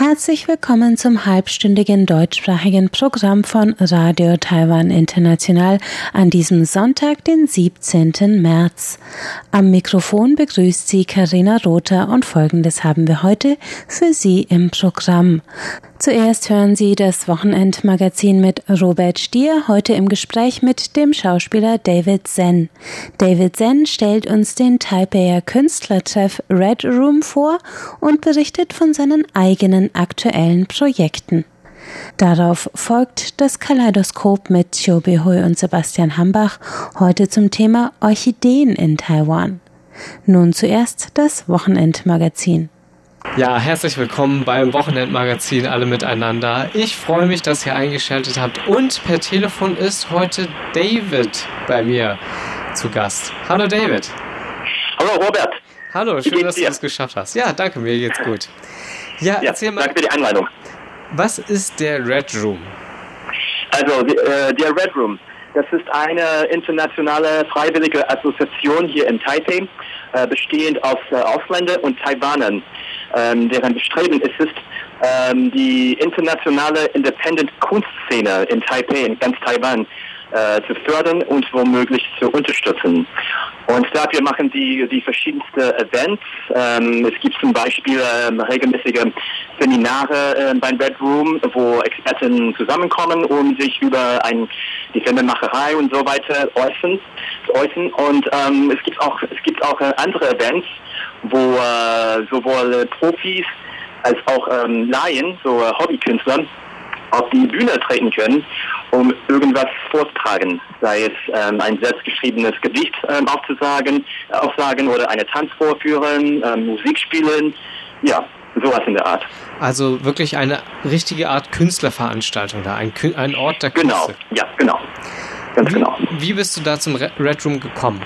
Herzlich willkommen zum halbstündigen deutschsprachigen Programm von Radio Taiwan International an diesem Sonntag, den 17. März. Am Mikrofon begrüßt Sie Karina Rother und Folgendes haben wir heute für Sie im Programm. Zuerst hören Sie das Wochenendmagazin mit Robert Stier, heute im Gespräch mit dem Schauspieler David Zen. David Zen stellt uns den Taipeier Künstlertreff Red Room vor und berichtet von seinen eigenen aktuellen Projekten. Darauf folgt das Kaleidoskop mit Chiu Hui und Sebastian Hambach, heute zum Thema Orchideen in Taiwan. Nun zuerst das Wochenendmagazin. Ja, herzlich willkommen beim Wochenendmagazin alle miteinander. Ich freue mich, dass ihr eingeschaltet habt und per Telefon ist heute David bei mir zu Gast. Hallo David. Hallo Robert. Hallo, schön, dass du es geschafft hast. Ja, danke, mir geht's gut. Ja, Ja, erzähl mal, danke für die Einladung. was ist der Red Room? Also äh, der Red Room, das ist eine internationale freiwillige Assoziation hier in Taipei, äh, bestehend aus äh, Ausländern und Taiwanern, ähm, deren Bestreben es ist, ähm, die internationale Independent Kunstszene in Taipei, in ganz Taiwan, äh, zu fördern und womöglich zu unterstützen. Und dafür machen sie die verschiedensten Events. Ähm, es gibt zum Beispiel ähm, regelmäßige Seminare äh, beim Red Room, wo Experten zusammenkommen, um sich über ein, die Filmemacherei und so weiter äußern. äußern. Und ähm, es gibt auch es gibt auch äh, andere Events, wo äh, sowohl Profis als auch ähm, Laien, so äh, Hobbykünstler, auf die Bühne treten können, um irgendwas vorzutragen, sei es ähm, ein selbstgeschriebenes Gedicht ähm, aufzusagen, äh, aufsagen oder eine Tanz vorführen, ähm, Musik spielen, ja, sowas in der Art. Also wirklich eine richtige Art Künstlerveranstaltung da, ein, Kün- ein Ort der Genau, Künste. ja, genau, ganz genau. Wie bist du da zum Re- Red Room gekommen?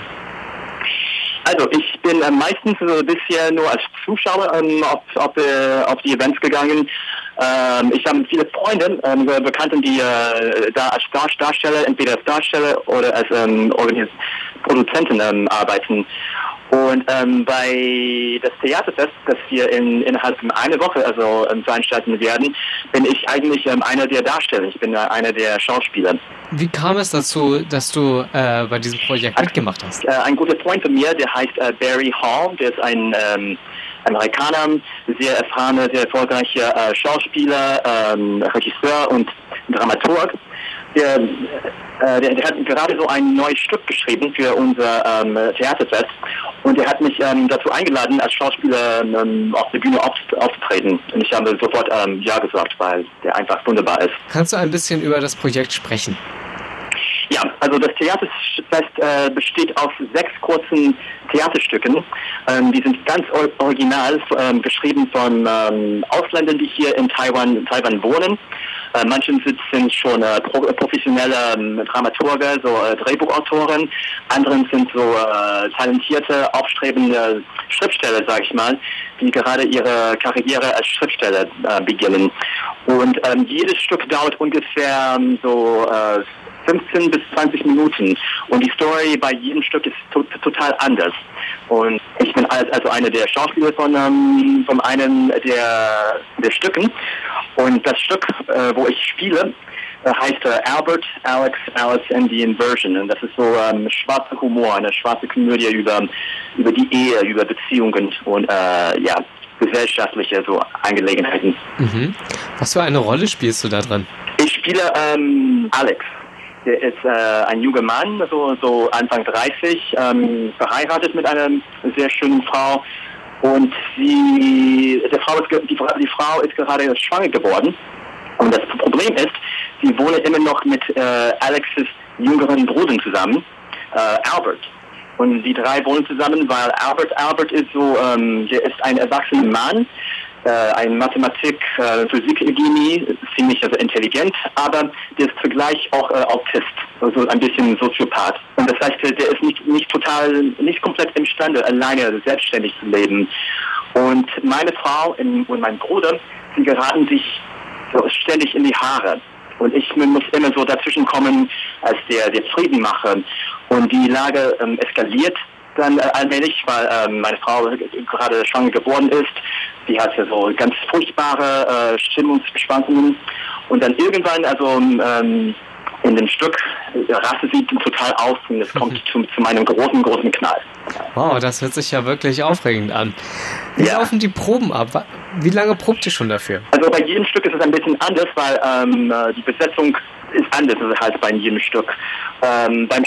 Also ich bin äh, meistens so bisher nur als Zuschauer ähm, auf, auf, äh, auf die Events gegangen. Ähm, ich habe viele Freunde, ähm, Bekannten, die äh, da als Dar Darsteller, entweder als Darsteller oder als ähm, Organis Produzenten ähm, arbeiten. Und ähm, bei das Theaterfest, das wir in, innerhalb von einer Woche also ähm, veranstalten werden, bin ich eigentlich ähm, einer der Darsteller. Ich bin äh, einer der Schauspieler. Wie kam es dazu, dass du äh, bei diesem Projekt mitgemacht hast? Äh, ein guter Freund von mir, der heißt äh, Barry Hall, der ist ein ähm, Amerikaner, sehr erfahrener, sehr erfolgreicher äh, Schauspieler, ähm, Regisseur und Dramaturg. Der, äh, der, der hat gerade so ein neues Stück geschrieben für unser ähm, Theaterfest und er hat mich ähm, dazu eingeladen, als Schauspieler ähm, auf der Bühne auf, aufzutreten. Und ich habe sofort ähm, Ja gesagt, weil der einfach wunderbar ist. Kannst du ein bisschen über das Projekt sprechen? Also das Theaterfest äh, besteht aus sechs kurzen Theaterstücken. Ähm, die sind ganz or original, ähm, geschrieben von ähm, Ausländern, die hier in Taiwan, Taiwan wohnen. Äh, manche sind schon äh, pro professionelle ähm, Dramaturge, so äh, Drehbuchautoren. Anderen sind so äh, talentierte, aufstrebende Schriftsteller, sag ich mal, die gerade ihre Karriere als Schriftsteller äh, beginnen. Und ähm, jedes Stück dauert ungefähr ähm, so 15 bis 20 Minuten. Und die Story bei jedem Stück ist to total anders. Und ich bin als, also einer der Schauspieler von, ähm, von einem der, der Stücken. Und das Stück, äh, wo ich spiele, äh, heißt äh, Albert, Alex, Alice and the Inversion. Und das ist so ähm, schwarzer Humor, eine schwarze Komödie über, über die Ehe, über Beziehungen und äh, ja, gesellschaftliche so Angelegenheiten. Mhm. Was für eine Rolle spielst du da drin? Ich spiele ähm, Alex. Der ist äh, ein junger Mann, so, so Anfang 30, ähm, verheiratet mit einer sehr schönen Frau. Und sie, der Frau ist, die, die Frau ist gerade schwanger geworden. Und das Problem ist, sie wohnen immer noch mit äh, Alexes jüngeren Bruder zusammen, äh, Albert. Und die drei wohnen zusammen, weil Albert, Albert ist so, ähm, der ist ein erwachsener Mann, ein Mathematik, äh, Physik-Genie, ziemlich also intelligent, aber der ist zugleich auch äh, Autist, also ein bisschen Soziopath. Und das heißt, der ist nicht, nicht total, nicht komplett imstande, alleine selbstständig zu leben. Und meine Frau und mein Bruder, sie geraten sich so ständig in die Haare. Und ich muss immer so dazwischen kommen als der, der Friedenmacher. Und die Lage ähm, eskaliert dann äh, allmählich, weil ähm, meine Frau gerade schwanger geworden ist. Die hatte so ganz furchtbare äh, Stimmungsschwankungen. Und dann irgendwann, also ähm, in dem Stück äh, rastet sie total aus und es kommt zu, zu meinem großen, großen Knall. Wow, das hört sich ja wirklich aufregend an. Wie Ja. laufen die Proben ab? Wie lange probt ihr schon dafür? Also bei jedem Stück ist es ein bisschen anders, weil ähm, äh, die Besetzung ist anders als bei jedem Stück. Ähm, beim,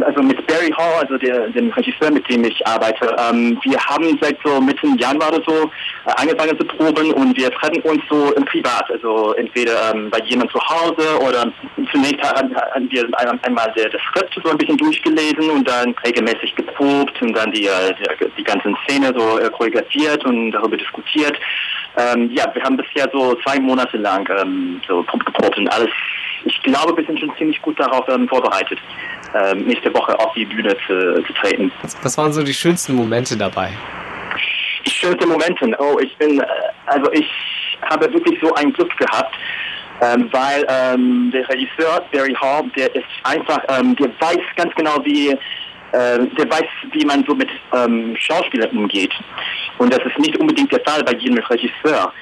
also mit Barry Hall, also der, dem Regisseur, mit dem ich arbeite, ähm, wir haben seit so Mitte Januar oder so äh, angefangen zu proben und wir treffen uns so im Privat, also entweder ähm, bei jemand zu Hause oder zunächst haben, haben wir ein- einmal der, das Skript so ein bisschen durchgelesen und dann regelmäßig geprobt und dann die, äh, die, die ganzen Szene so äh, choreografiert und darüber diskutiert. Ähm, ja, wir haben bisher so zwei Monate lang ähm, so geprobt und alles. Ich glaube, wir sind schon ziemlich gut darauf ähm, vorbereitet, ähm, nächste Woche auf die Bühne zu, zu treten. Was waren so die schönsten Momente dabei? Die schönsten Momente. Oh, ich bin, äh, also ich habe wirklich so ein Glück gehabt, ähm, weil ähm, der Regisseur Barry Hall, der ist einfach, ähm, der weiß ganz genau, wie, äh, der weiß, wie man so mit ähm, Schauspielern umgeht. Und das ist nicht unbedingt der Fall bei jedem Regisseur.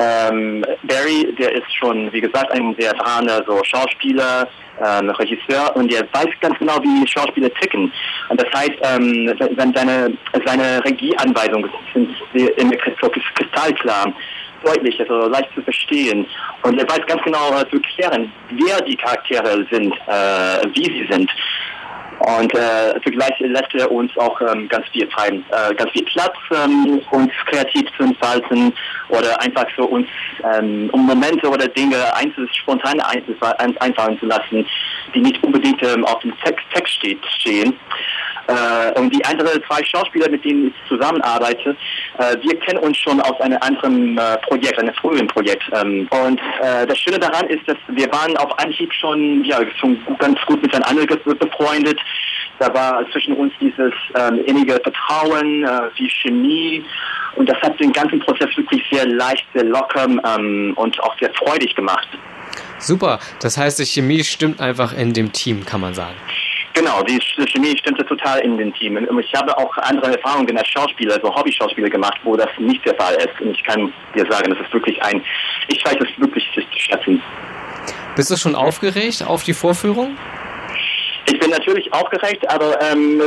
Ähm, Barry, der ist schon, wie gesagt, ein sehr erfahrener so Schauspieler, ähm, Regisseur und der weiß ganz genau, wie Schauspieler ticken. Und das heißt, ähm, se- seine, seine Regieanweisungen sind kristall- kristallklar, deutlich, also leicht zu verstehen. Und er weiß ganz genau äh, zu erklären, wer die Charaktere sind, äh, wie sie sind. Und äh, zugleich lässt er uns auch ähm, ganz viel Zeit, äh, ganz viel Platz, ähm, uns kreativ zu entfalten oder einfach so uns ähm, um Momente oder Dinge einzel spontan einfallen zu lassen, die nicht unbedingt ähm, auf dem Text, Text steht, stehen. Äh, und die anderen zwei Schauspieler, mit denen ich zusammenarbeite, äh, wir kennen uns schon aus einem anderen äh, Projekt, einem früheren Projekt. Ähm, und äh, das Schöne daran ist, dass wir waren auf Anhieb schon, ja, schon ganz gut miteinander befreundet. Da war zwischen uns dieses ähm, innige Vertrauen, äh, die Chemie. Und das hat den ganzen Prozess wirklich sehr leicht, sehr locker ähm, und auch sehr freudig gemacht. Super, das heißt, die Chemie stimmt einfach in dem Team, kann man sagen. Genau, die Chemie stimmte total in den Team. Und ich habe auch andere Erfahrungen als Schauspieler, also Hobby-Schauspieler gemacht, wo das nicht der Fall ist. Und ich kann dir sagen, das ist wirklich ein, ich weiß es wirklich zu schätzen. Bist du schon aufgeregt auf die Vorführung? Ich bin natürlich aufgeregt, aber ähm,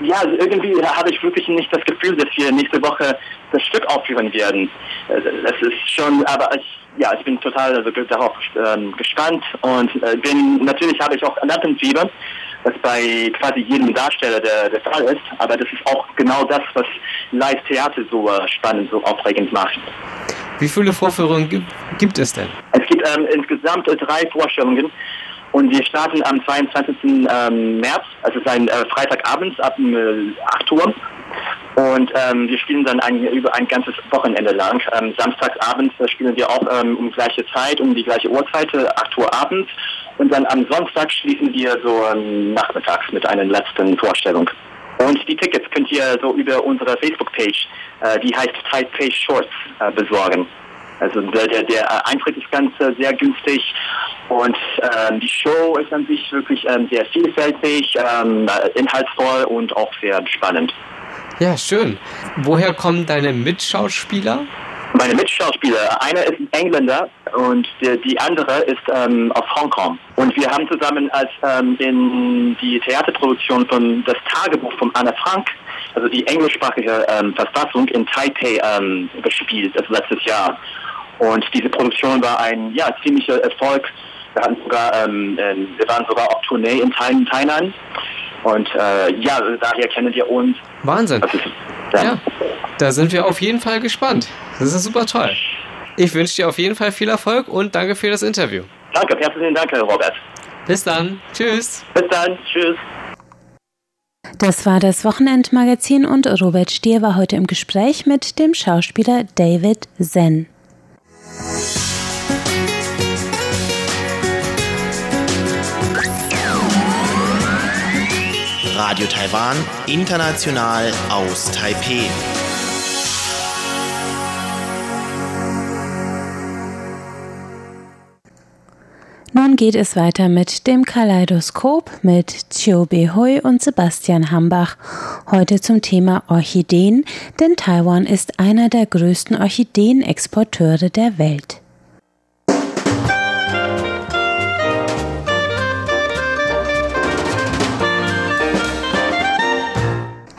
ja, also irgendwie habe ich wirklich nicht das Gefühl, dass wir nächste Woche das Stück aufführen werden. Äh, Das ist schon, aber ich, ja, ich bin total also, darauf ähm, gespannt und äh, bin natürlich habe ich auch Lampenfieber, was bei quasi jedem Darsteller der, der Fall ist, aber das ist auch genau das, was Live-Theater so äh, spannend, so aufregend macht. Wie viele Vorführungen gibt, gibt es denn? Es gibt ähm, insgesamt drei Vorstellungen und wir starten am 22. Ähm, März, also es ist ein äh, Freitagabend ab ähm, 8 Uhr. Und ähm, wir spielen dann ein, über ein ganzes Wochenende lang. Ähm, Samstagsabends äh, spielen wir auch ähm, um gleiche Zeit, um die gleiche Uhrzeit, äh, 8 Uhr abends. Und dann am Sonntag schließen wir so nachmittags mit einer letzten Vorstellung. Und die Tickets könnt ihr so über unsere Facebook-Page, äh, die heißt Taipei Shorts, äh, besorgen. Also der, der, der Eintritt ist ganz äh, sehr günstig und ähm, die Show ist an sich wirklich ähm, sehr vielfältig, ähm, äh, inhaltsvoll und auch sehr spannend. Ja, schön. Woher kommen deine Mitschauspieler? Meine Mitschauspieler, einer ist ein Engländer und der, die andere ist ähm, aus Hongkong. Und wir haben zusammen als ähm, in die Theaterproduktion von das Tagebuch von Anne Frank, also die englischsprachige ähm, Verfassung in Taipei ähm, gespielt, das letztes Jahr. Und diese Produktion war ein ja ziemlicher Erfolg. Wir hatten sogar, ähm, ähm, wir waren sogar auf Tournee in Thailand. Und äh, ja, daher kennen wir uns. Wahnsinn. Ist, ja. Ja, da sind wir auf jeden Fall gespannt. Das ist super toll. Ich wünsche dir auf jeden Fall viel Erfolg und danke für das Interview. Danke, herzlichen Dank, Herr Robert. Bis dann. Tschüss. Bis dann, tschüss. Das war das Wochenendmagazin und Robert Stier war heute im Gespräch mit dem Schauspieler David Zen. Radio Taiwan, international aus Taipeh. Nun geht es weiter mit dem Kaleidoskop mit Chiu Hui und Sebastian Hambach. Heute zum Thema Orchideen, denn Taiwan ist einer der größten Orchideenexporteure der Welt.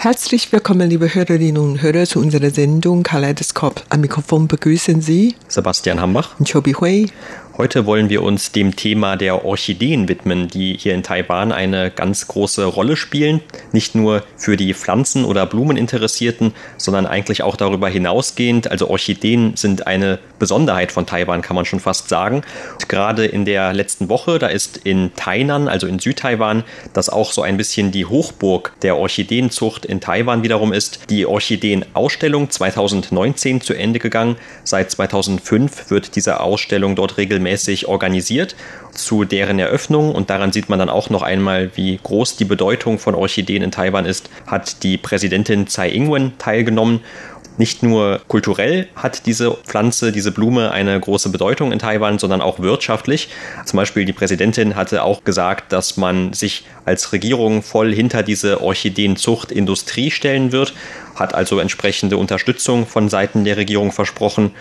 Herzlich willkommen, liebe Hörerinnen und Hörer, zu unserer Sendung Kaleidoskop. Am Mikrofon begrüßen Sie Sebastian Hambach und Chobi Hui. Heute wollen wir uns dem Thema der Orchideen widmen, die hier in Taiwan eine ganz große Rolle spielen. Nicht nur für die Pflanzen- oder Blumeninteressierten, sondern eigentlich auch darüber hinausgehend. Also Orchideen sind eine Besonderheit von Taiwan, kann man schon fast sagen. Und gerade in der letzten Woche, da ist in Tainan, also in Südtaiwan, das auch so ein bisschen die Hochburg der Orchideenzucht in Taiwan wiederum ist, die Orchideenausstellung 2019 zu Ende gegangen. Seit 2005 wird diese Ausstellung dort regelmäßig regelmäßig organisiert zu deren Eröffnung und daran sieht man dann auch noch einmal, wie groß die Bedeutung von Orchideen in Taiwan ist, hat die Präsidentin Tsai Ing-wen teilgenommen nicht nur kulturell hat diese Pflanze, diese Blume eine große Bedeutung in Taiwan, sondern auch wirtschaftlich. Zum Beispiel die Präsidentin hatte auch gesagt, dass man sich als Regierung voll hinter diese Orchideenzuchtindustrie stellen wird, hat also entsprechende Unterstützung von Seiten der Regierung versprochen.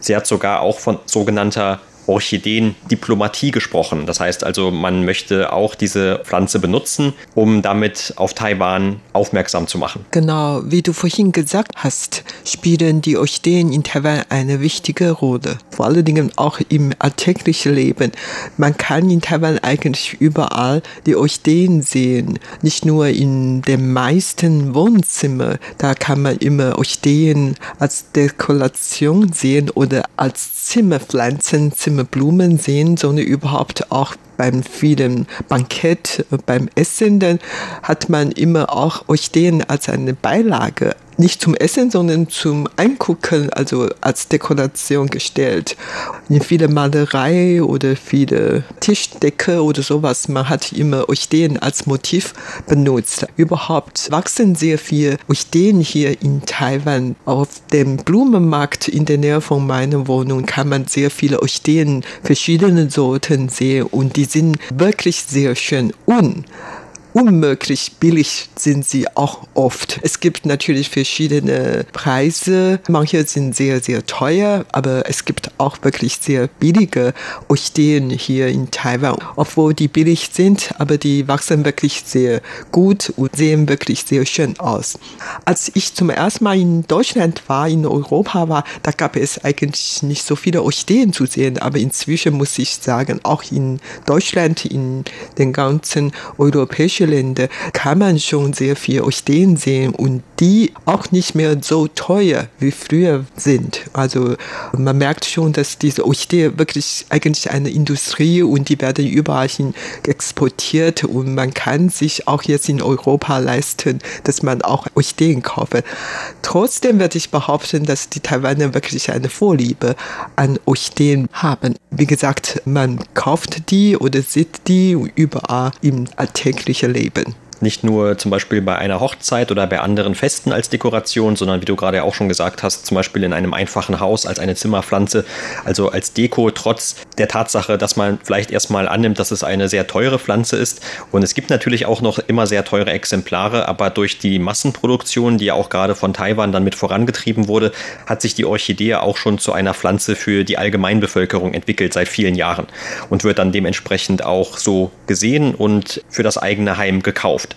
Sie hat sogar auch von sogenannter Orchideen-Diplomatie gesprochen. Das heißt also, man möchte auch diese Pflanze benutzen, um damit auf Taiwan aufmerksam zu machen. Genau, wie du vorhin gesagt hast, spielen die Orchideen in Taiwan eine wichtige Rolle. Vor allen Dingen auch im alltäglichen Leben. Man kann in Taiwan eigentlich überall die Orchideen sehen. Nicht nur in den meisten Wohnzimmern. Da kann man immer Orchideen als Dekoration sehen oder als Zimmerpflanzen, Zimmer Blumen sehen, sondern überhaupt auch beim vielen Bankett, beim Essen, dann hat man immer auch Orchideen als eine Beilage nicht zum Essen, sondern zum Eingucken, also als Dekoration gestellt. In viele Malerei oder viele Tischdecke oder sowas, man hat immer Orchideen als Motiv benutzt. Überhaupt wachsen sehr viele Orchideen hier in Taiwan. Auf dem Blumenmarkt in der Nähe von meiner Wohnung kann man sehr viele Orchideen verschiedene Sorten sehen und die sind wirklich sehr schön. Und unmöglich billig sind sie auch oft. Es gibt natürlich verschiedene Preise. Manche sind sehr, sehr teuer, aber es gibt auch wirklich sehr billige Orchideen hier in Taiwan. Obwohl die billig sind, aber die wachsen wirklich sehr gut und sehen wirklich sehr schön aus. Als ich zum ersten Mal in Deutschland war, in Europa war, da gab es eigentlich nicht so viele Orchideen zu sehen, aber inzwischen muss ich sagen, auch in Deutschland, in den ganzen europäischen Länder kann man schon sehr viel Orchideen sehen und die auch nicht mehr so teuer wie früher sind. Also man merkt schon, dass diese Orchidee wirklich eigentlich eine Industrie und die werden überall hin exportiert und man kann sich auch jetzt in Europa leisten, dass man auch Orchideen kauft. Trotzdem werde ich behaupten, dass die Taiwaner wirklich eine Vorliebe an Orchideen haben. Wie gesagt, man kauft die oder sieht die überall im alltäglichen Leben nicht nur zum Beispiel bei einer Hochzeit oder bei anderen Festen als Dekoration, sondern wie du gerade auch schon gesagt hast, zum Beispiel in einem einfachen Haus als eine Zimmerpflanze, also als Deko, trotz der Tatsache, dass man vielleicht erstmal annimmt, dass es eine sehr teure Pflanze ist. Und es gibt natürlich auch noch immer sehr teure Exemplare, aber durch die Massenproduktion, die ja auch gerade von Taiwan dann mit vorangetrieben wurde, hat sich die Orchidee auch schon zu einer Pflanze für die Allgemeinbevölkerung entwickelt seit vielen Jahren und wird dann dementsprechend auch so gesehen und für das eigene Heim gekauft.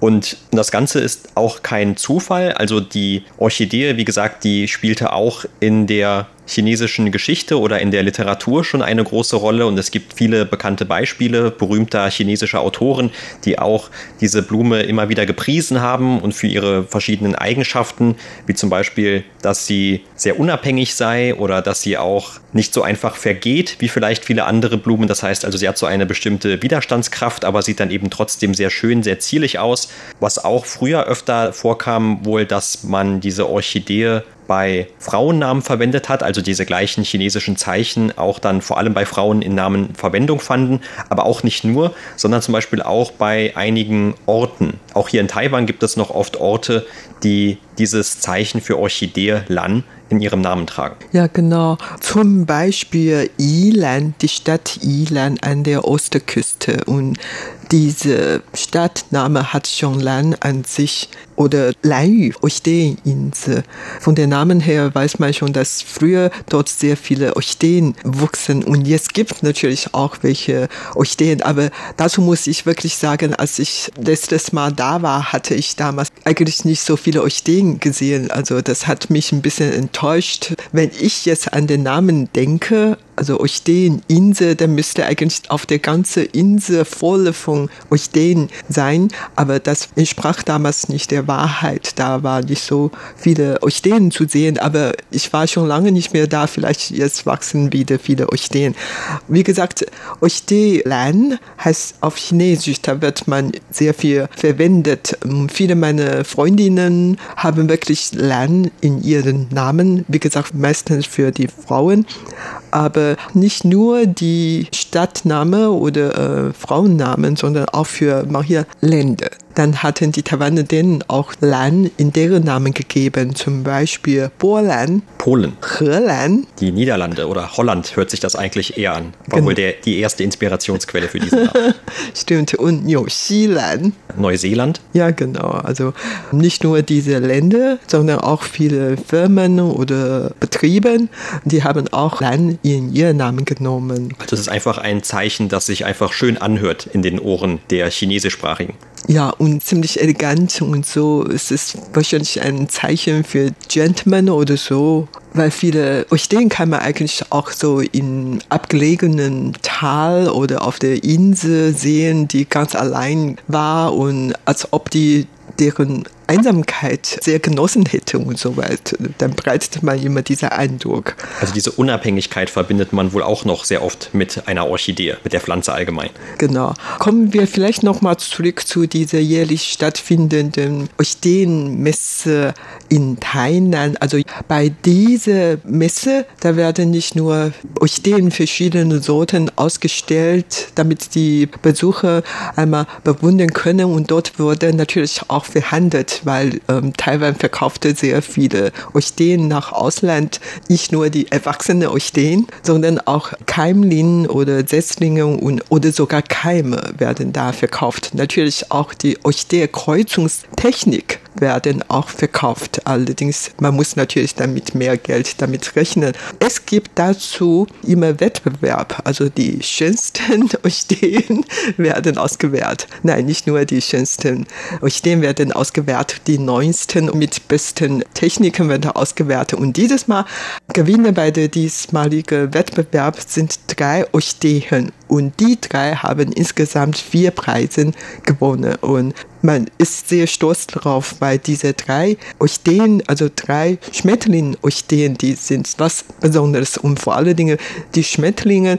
Und das Ganze ist auch kein Zufall. Also die Orchidee, wie gesagt, die spielte auch in der chinesischen Geschichte oder in der Literatur schon eine große Rolle und es gibt viele bekannte Beispiele berühmter chinesischer Autoren, die auch diese Blume immer wieder gepriesen haben und für ihre verschiedenen Eigenschaften, wie zum Beispiel, dass sie sehr unabhängig sei oder dass sie auch nicht so einfach vergeht wie vielleicht viele andere Blumen. Das heißt also, sie hat so eine bestimmte Widerstandskraft, aber sieht dann eben trotzdem sehr schön, sehr zierlich aus. Was auch früher öfter vorkam, wohl, dass man diese Orchidee bei Frauennamen verwendet hat, also diese gleichen chinesischen Zeichen auch dann vor allem bei Frauen in Namen Verwendung fanden, aber auch nicht nur, sondern zum Beispiel auch bei einigen Orten, auch hier in Taiwan gibt es noch oft Orte, die dieses Zeichen für Orchidee Lan in ihrem Namen tragen. Ja, genau. Zum Beispiel Yilan, die Stadt Yilan an der Ostküste. Und diese Stadtname hat schon Lan an sich oder Lanyu, Orchideeninsel. Von der Namen her weiß man schon, dass früher dort sehr viele Orchideen wuchsen und jetzt gibt es natürlich auch welche Orchideen, aber dazu muss ich wirklich sagen, als ich letztes Mal da war, hatte ich damals eigentlich nicht so viele Orchideen gesehen. Also das hat mich ein bisschen enttäuscht. Wenn ich jetzt an den Namen denke, also Orchideeninsel, dann müsste eigentlich auf der ganzen Insel voll von Orchideen sein, aber das entsprach damals nicht der Wahrheit. Da war nicht so viele Orchideen zu sehen, aber ich war schon lange nicht mehr da. Vielleicht jetzt wachsen wieder viele Orchideen. Wie gesagt, Orchidee-Lan heißt auf Chinesisch, da wird man sehr viel verwendet. Viele meiner Freundinnen haben wirklich Lan in ihren Namen, wie gesagt, meistens für die Frauen aber nicht nur die Stadtname oder äh, Frauennamen, sondern auch für manche Länder. Dann hatten die Taiwaner denen auch Land in deren Namen gegeben, zum Beispiel Polen, Polen, Helan. Die Niederlande oder Holland hört sich das eigentlich eher an. War genau. wohl der, die erste Inspirationsquelle für diesen Namen. Stimmt. Und Neuseeland. Neuseeland? Ja, genau. Also nicht nur diese Länder, sondern auch viele Firmen oder Betriebe, die haben auch Land in ihren Namen genommen. Also es ist einfach ein Zeichen, das sich einfach schön anhört in den Ohren der Chinesischsprachigen. Ja, und ziemlich elegant und so. Es ist wahrscheinlich ein Zeichen für Gentlemen oder so, weil viele Orchideen kann man eigentlich auch so in abgelegenen Tal oder auf der Insel sehen, die ganz allein war und als ob die deren Einsamkeit sehr genossen hätte und so weiter, dann breitet man immer diesen Eindruck. Also diese Unabhängigkeit verbindet man wohl auch noch sehr oft mit einer Orchidee, mit der Pflanze allgemein. Genau. Kommen wir vielleicht nochmal zurück zu dieser jährlich stattfindenden Orchideenmesse in Tainan. Also bei dieser Messe, da werden nicht nur Orchideen verschiedene Sorten ausgestellt, damit die Besucher einmal bewundern können und dort wurde natürlich auch verhandelt weil ähm, Taiwan verkaufte sehr viele Orchideen nach Ausland. Nicht nur die erwachsenen Orchideen, sondern auch Keimlinien oder Setzlinge und, oder sogar Keime werden da verkauft. Natürlich auch die Orchidee-Kreuzungstechnik werden auch verkauft. Allerdings, man muss natürlich damit mehr Geld damit rechnen. Es gibt dazu immer Wettbewerb. Also die schönsten Orchideen werden ausgewählt. Nein, nicht nur die schönsten Orchideen werden ausgewählt. Die neuesten mit besten Techniken werden ausgewählt. Und dieses Mal Gewinner bei der diesmaligen Wettbewerb sind drei Orchideen. Und die drei haben insgesamt vier Preise gewonnen. Und man ist sehr stolz darauf, weil diese drei Orchideen, also drei Schmetterling-Orchideen, die sind was Besonderes. Und vor allen Dingen die Schmetterlinge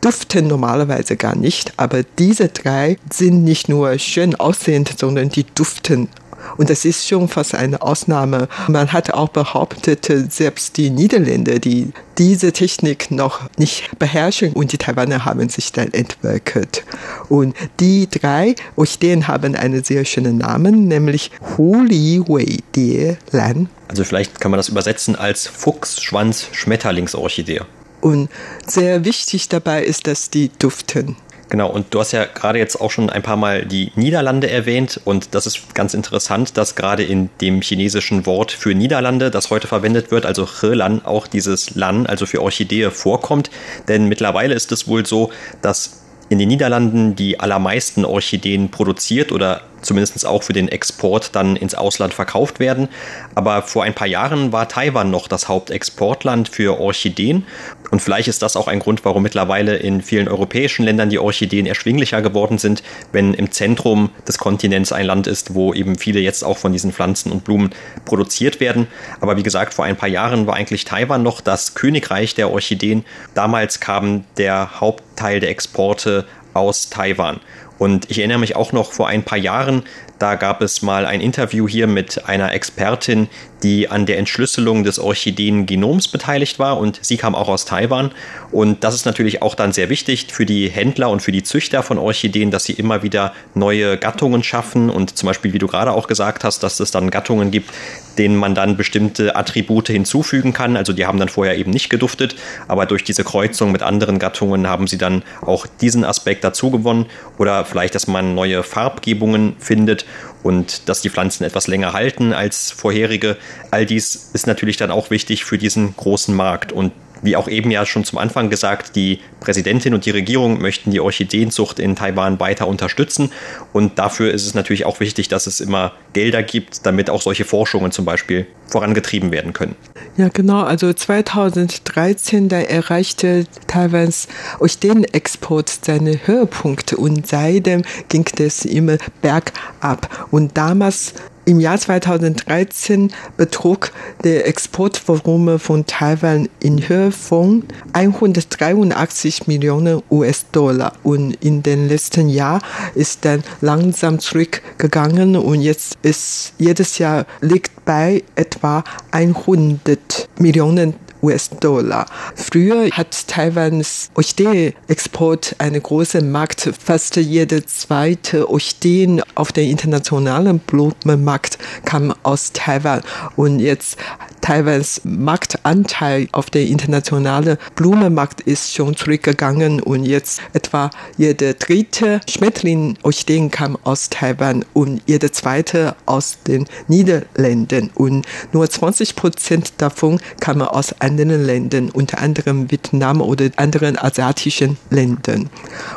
duften normalerweise gar nicht, aber diese drei sind nicht nur schön aussehend, sondern die duften und das ist schon fast eine Ausnahme. Man hat auch behauptet, selbst die Niederländer, die diese Technik noch nicht beherrschen und die Taiwaner haben sich dann entwickelt. Und die drei Orchideen haben einen sehr schönen Namen, nämlich Hu Li Wei Die Lan. Also vielleicht kann man das übersetzen als Fuchs-Schwanz-Schmetterlingsorchidee. Und sehr wichtig dabei ist, dass die duften. Genau, und du hast ja gerade jetzt auch schon ein paar Mal die Niederlande erwähnt. Und das ist ganz interessant, dass gerade in dem chinesischen Wort für Niederlande, das heute verwendet wird, also Helan, auch dieses Lan, also für Orchidee vorkommt, denn mittlerweile ist es wohl so, dass in den Niederlanden die allermeisten Orchideen produziert oder zumindest auch für den Export dann ins Ausland verkauft werden. Aber vor ein paar Jahren war Taiwan noch das Hauptexportland für Orchideen. Und vielleicht ist das auch ein Grund, warum mittlerweile in vielen europäischen Ländern die Orchideen erschwinglicher geworden sind, wenn im Zentrum des Kontinents ein Land ist, wo eben viele jetzt auch von diesen Pflanzen und Blumen produziert werden. Aber wie gesagt, vor ein paar Jahren war eigentlich Taiwan noch das Königreich der Orchideen. Damals kam der Hauptteil der Exporte aus Taiwan. Und ich erinnere mich auch noch vor ein paar Jahren, da gab es mal ein Interview hier mit einer Expertin, die an der Entschlüsselung des Orchideengenoms beteiligt war und sie kam auch aus Taiwan. Und das ist natürlich auch dann sehr wichtig für die Händler und für die Züchter von Orchideen, dass sie immer wieder neue Gattungen schaffen und zum Beispiel, wie du gerade auch gesagt hast, dass es dann Gattungen gibt, denen man dann bestimmte Attribute hinzufügen kann. Also die haben dann vorher eben nicht geduftet, aber durch diese Kreuzung mit anderen Gattungen haben sie dann auch diesen Aspekt dazu gewonnen. Oder vielleicht, dass man neue Farbgebungen findet und dass die Pflanzen etwas länger halten als vorherige. All dies ist natürlich dann auch wichtig für diesen großen Markt. Und wie auch eben ja schon zum Anfang gesagt, die Präsidentin und die Regierung möchten die Orchideenzucht in Taiwan weiter unterstützen. Und dafür ist es natürlich auch wichtig, dass es immer Gelder gibt, damit auch solche Forschungen zum Beispiel vorangetrieben werden können. Ja, genau. Also 2013, da erreichte Taiwans Orchideenexport seine Höhepunkte und seitdem ging es immer bergab. Und damals im Jahr 2013 betrug der Exportvolumen von Taiwan in Höhe von 183 Millionen US-Dollar. Und in den letzten Jahren ist dann langsam zurückgegangen und jetzt ist jedes Jahr liegt bei etwa 100 Millionen US-Dollar. Früher hat Taiwans Orchidee-Export eine große Markt. Fast jede zweite Orchideen auf der internationalen Blumenmarkt kam aus Taiwan. Und jetzt Taiwans Marktanteil auf der internationalen Blumenmarkt ist schon zurückgegangen und jetzt etwa jede dritte Schmetterling-Orchideen kam aus Taiwan und jede zweite aus den Niederlanden und nur 20 Prozent davon kamen aus anderen Ländern, unter anderem Vietnam oder anderen asiatischen Ländern.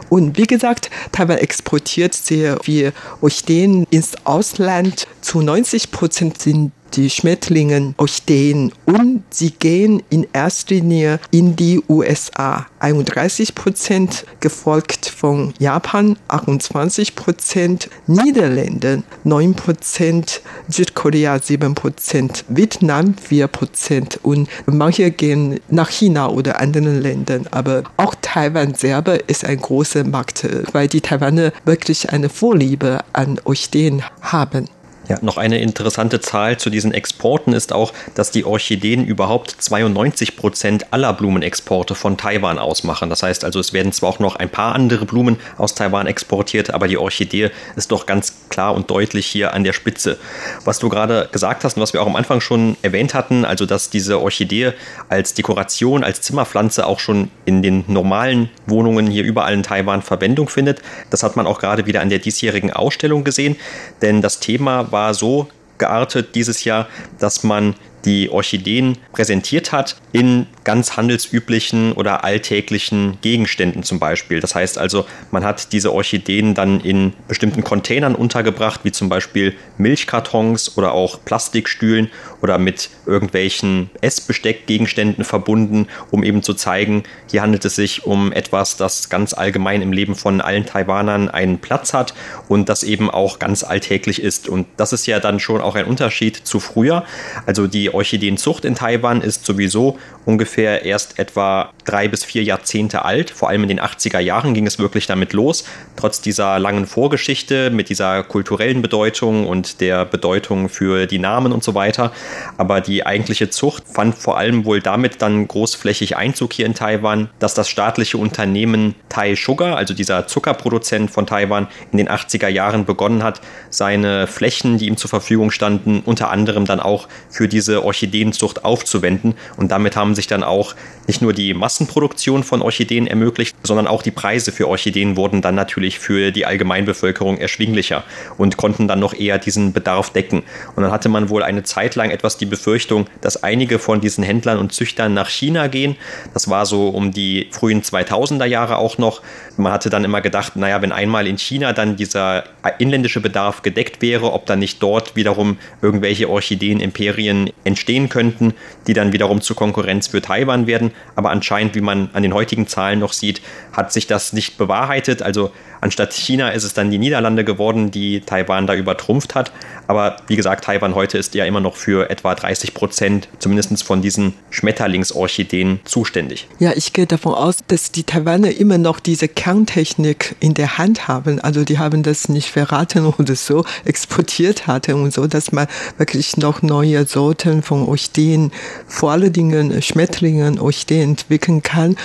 Und wie gesagt, Taiwan exportiert sehr viel Orchideen ins Ausland. Zu 90 Prozent sind die Schmetterlinge stehen und sie gehen in erster Linie in die USA. 31 Prozent, gefolgt von Japan 28 Prozent, Niederlande 9 Prozent, Südkorea 7 Prozent, Vietnam 4 Prozent und manche gehen nach China oder anderen Ländern. Aber auch Taiwan selber ist ein großer Markt, weil die Taiwaner wirklich eine Vorliebe an Orchideen haben. Ja, noch eine interessante Zahl zu diesen Exporten ist auch, dass die Orchideen überhaupt 92 Prozent aller Blumenexporte von Taiwan ausmachen. Das heißt also, es werden zwar auch noch ein paar andere Blumen aus Taiwan exportiert, aber die Orchidee ist doch ganz klar und deutlich hier an der Spitze. Was du gerade gesagt hast und was wir auch am Anfang schon erwähnt hatten, also dass diese Orchidee als Dekoration, als Zimmerpflanze auch schon in den normalen Wohnungen hier überall in Taiwan Verwendung findet, das hat man auch gerade wieder an der diesjährigen Ausstellung gesehen, denn das Thema war war so geartet dieses Jahr, dass man die Orchideen präsentiert hat in ganz handelsüblichen oder alltäglichen Gegenständen zum Beispiel. Das heißt also, man hat diese Orchideen dann in bestimmten Containern untergebracht, wie zum Beispiel Milchkartons oder auch Plastikstühlen oder mit irgendwelchen Essbesteckgegenständen verbunden, um eben zu zeigen, hier handelt es sich um etwas, das ganz allgemein im Leben von allen Taiwanern einen Platz hat und das eben auch ganz alltäglich ist. Und das ist ja dann schon auch ein Unterschied zu früher. Also die Orchideenzucht in Taiwan ist sowieso ungefähr erst etwa drei bis vier Jahrzehnte alt. Vor allem in den 80er Jahren ging es wirklich damit los. Trotz dieser langen Vorgeschichte mit dieser kulturellen Bedeutung und der Bedeutung für die Namen und so weiter. Aber die eigentliche Zucht fand vor allem wohl damit dann großflächig Einzug hier in Taiwan, dass das staatliche Unternehmen Tai Sugar, also dieser Zuckerproduzent von Taiwan, in den 80er Jahren begonnen hat, seine Flächen, die ihm zur Verfügung standen, unter anderem dann auch für diese Orchideenzucht aufzuwenden. Und damit haben sich dann auch nicht nur die Massenproduktion von Orchideen ermöglicht, sondern auch die Preise für Orchideen wurden dann natürlich für die Allgemeinbevölkerung erschwinglicher und konnten dann noch eher diesen Bedarf decken. Und dann hatte man wohl eine Zeit lang etwas die Befürchtung, dass einige von diesen Händlern und Züchtern nach China gehen. Das war so um die frühen 2000er Jahre auch noch. Man hatte dann immer gedacht, naja, wenn einmal in China dann dieser inländische Bedarf gedeckt wäre, ob dann nicht dort wiederum irgendwelche Orchideen-Imperien entstehen könnten, die dann wiederum zur Konkurrenz für Taiwan werden. Aber anscheinend, wie man an den heutigen Zahlen noch sieht, hat sich das nicht bewahrheitet. Also anstatt China ist es dann die Niederlande geworden, die Taiwan da übertrumpft hat. Aber wie gesagt, Taiwan heute ist ja immer noch für etwa 30 Prozent zumindest von diesen Schmetterlingsorchideen zuständig. Ja, ich gehe davon aus, dass die Taiwaner immer noch diese Kerntechnik in der Hand haben. Also die haben das nicht verraten oder so exportiert hatten und so, dass man wirklich noch neue Sorten von Orchideen, vor allen Dingen Schmetterlingen, Orchideen entwickeln kann.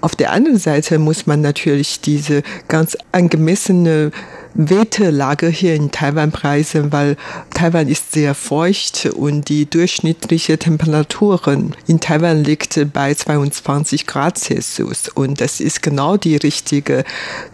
Auf der anderen Seite muss man natürlich diese ganz angemessene Wetterlage hier in Taiwan preisen, weil Taiwan ist sehr feucht und die durchschnittliche Temperaturen in Taiwan liegt bei 22 Grad Celsius und das ist genau die richtige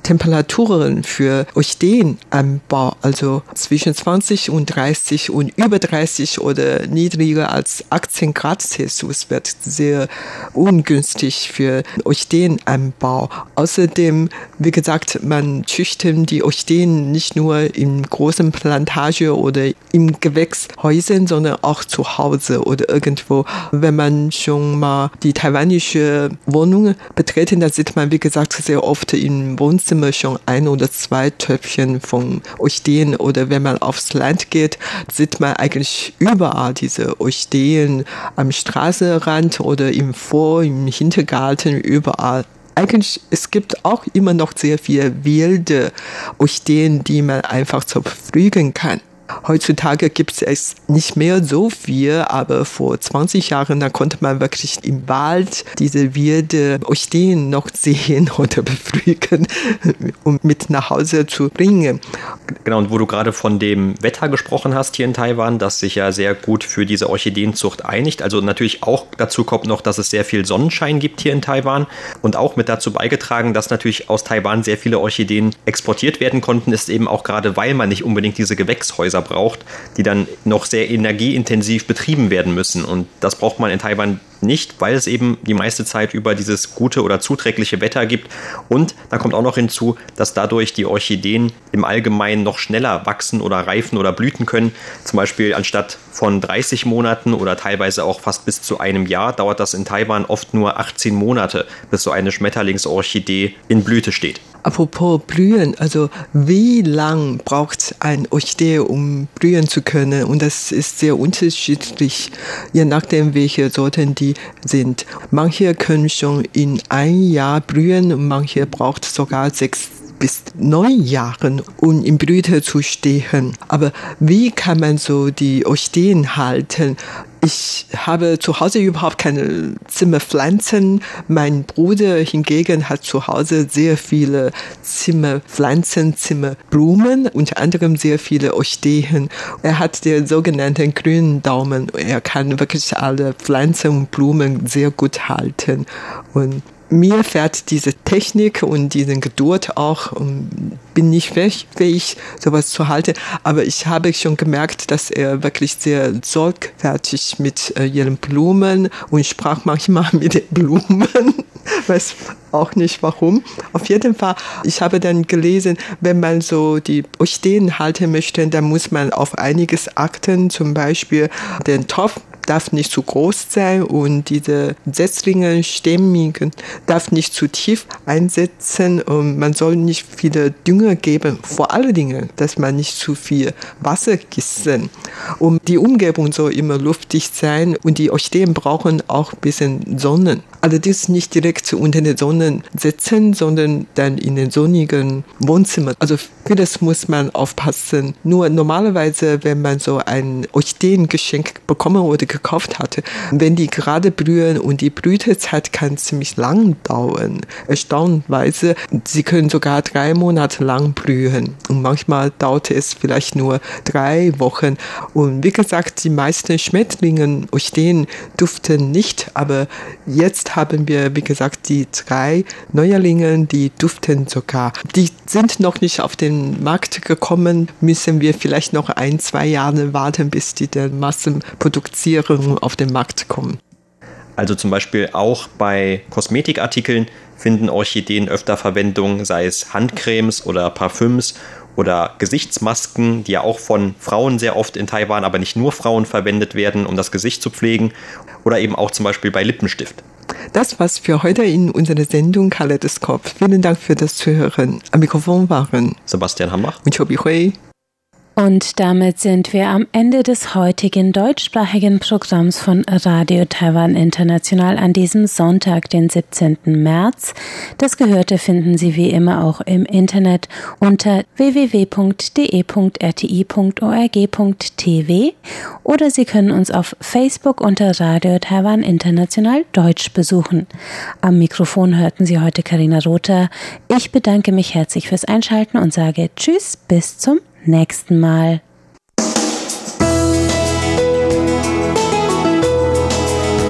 Temperaturen für Orchideenanbau, also zwischen 20 und 30 und über 30 oder niedriger als 18 Grad Celsius wird sehr ungünstig für Orchideenanbau. Außerdem, wie gesagt, man züchtet die Orchideen stehen nicht nur in großen Plantage oder im Gewächshäusern, sondern auch zu Hause oder irgendwo. Wenn man schon mal die taiwanische Wohnung betreten, da sieht man, wie gesagt, sehr oft im Wohnzimmer schon ein oder zwei Töpfchen von Orchideen oder wenn man aufs Land geht, sieht man eigentlich überall diese Orchideen am Straßenrand oder im Vor-, im Hintergarten, überall eigentlich, es gibt auch immer noch sehr viele wilde Orchideen, die man einfach so pflügen kann. Heutzutage gibt es nicht mehr so viel, aber vor 20 Jahren, da konnte man wirklich im Wald diese wilde Orchideen noch sehen oder beflügen, um mit nach Hause zu bringen. Genau, und wo du gerade von dem Wetter gesprochen hast hier in Taiwan, das sich ja sehr gut für diese Orchideenzucht einigt. Also natürlich auch dazu kommt noch, dass es sehr viel Sonnenschein gibt hier in Taiwan und auch mit dazu beigetragen, dass natürlich aus Taiwan sehr viele Orchideen exportiert werden konnten, ist eben auch gerade, weil man nicht unbedingt diese Gewächshäuser Glasfaser braucht, die dann noch sehr energieintensiv betrieben werden müssen. Und das braucht man in Taiwan nicht, weil es eben die meiste Zeit über dieses gute oder zuträgliche Wetter gibt. Und da kommt auch noch hinzu, dass dadurch die Orchideen im Allgemeinen noch schneller wachsen oder reifen oder blüten können. Zum Beispiel anstatt von 30 Monaten oder teilweise auch fast bis zu einem Jahr dauert das in Taiwan oft nur 18 Monate, bis so eine Schmetterlingsorchidee in Blüte steht. Apropos blühen, also wie lang braucht ein Orchidee, um blühen zu können? Und das ist sehr unterschiedlich, je nachdem, welche Sorten die sind. Manche können schon in ein Jahr blühen, manche braucht sogar sechs bis neun Jahren, um in Blüte zu stehen. Aber wie kann man so die Orchideen halten? Ich habe zu Hause überhaupt keine Zimmerpflanzen. Mein Bruder hingegen hat zu Hause sehr viele Zimmerpflanzen, Zimmerblumen, unter anderem sehr viele Orchideen. Er hat den sogenannten grünen Daumen. Er kann wirklich alle Pflanzen und Blumen sehr gut halten. Und mir fährt diese Technik und diese Geduld auch, bin nicht fähig, sowas zu halten, aber ich habe schon gemerkt, dass er wirklich sehr sorgfältig mit äh, ihren Blumen und sprach manchmal mit den Blumen, weiß auch nicht warum. Auf jeden Fall, ich habe dann gelesen, wenn man so die Orchideen halten möchte, dann muss man auf einiges achten, zum Beispiel den Topf darf nicht zu groß sein und diese Setzlinge, Stämmigen darf nicht zu tief einsetzen und man soll nicht viele Dünger geben. Vor allen Dingen, dass man nicht zu viel Wasser gießen. Und die Umgebung soll immer luftig sein und die Orchideen brauchen auch ein bisschen Sonne. Allerdings nicht direkt unter der Sonne setzen, sondern dann in den sonnigen Wohnzimmer. Also das muss man aufpassen. Nur normalerweise, wenn man so ein Orchideengeschenk bekommen oder gekauft hatte, wenn die gerade blühen und die Blütezeit kann ziemlich lang dauern. Erstaunlicherweise, sie können sogar drei Monate lang blühen und manchmal dauert es vielleicht nur drei Wochen. Und wie gesagt, die meisten Schmetterlinge, Orchideen duften nicht, aber jetzt haben wir, wie gesagt, die drei Neuerlinge, die duften sogar. Die sind noch nicht auf den Markt gekommen, müssen wir vielleicht noch ein, zwei Jahre warten, bis die der Massenproduktion auf den Markt kommen. Also zum Beispiel auch bei Kosmetikartikeln finden Orchideen öfter Verwendung, sei es Handcremes oder Parfüms oder Gesichtsmasken, die ja auch von Frauen sehr oft in Taiwan, aber nicht nur Frauen verwendet werden, um das Gesicht zu pflegen. Oder eben auch zum Beispiel bei Lippenstift. Das war's für heute in unserer Sendung Kaleidoskop. Vielen Dank für das Zuhören. Am Mikrofon waren Sebastian Hambach und Chobi Hui. Und damit sind wir am Ende des heutigen deutschsprachigen Programms von Radio Taiwan International an diesem Sonntag, den 17. März. Das Gehörte finden Sie wie immer auch im Internet unter www.de.rti.org.tv oder Sie können uns auf Facebook unter Radio Taiwan International Deutsch besuchen. Am Mikrofon hörten Sie heute Karina Rother. Ich bedanke mich herzlich fürs Einschalten und sage Tschüss, bis zum nächsten Mal.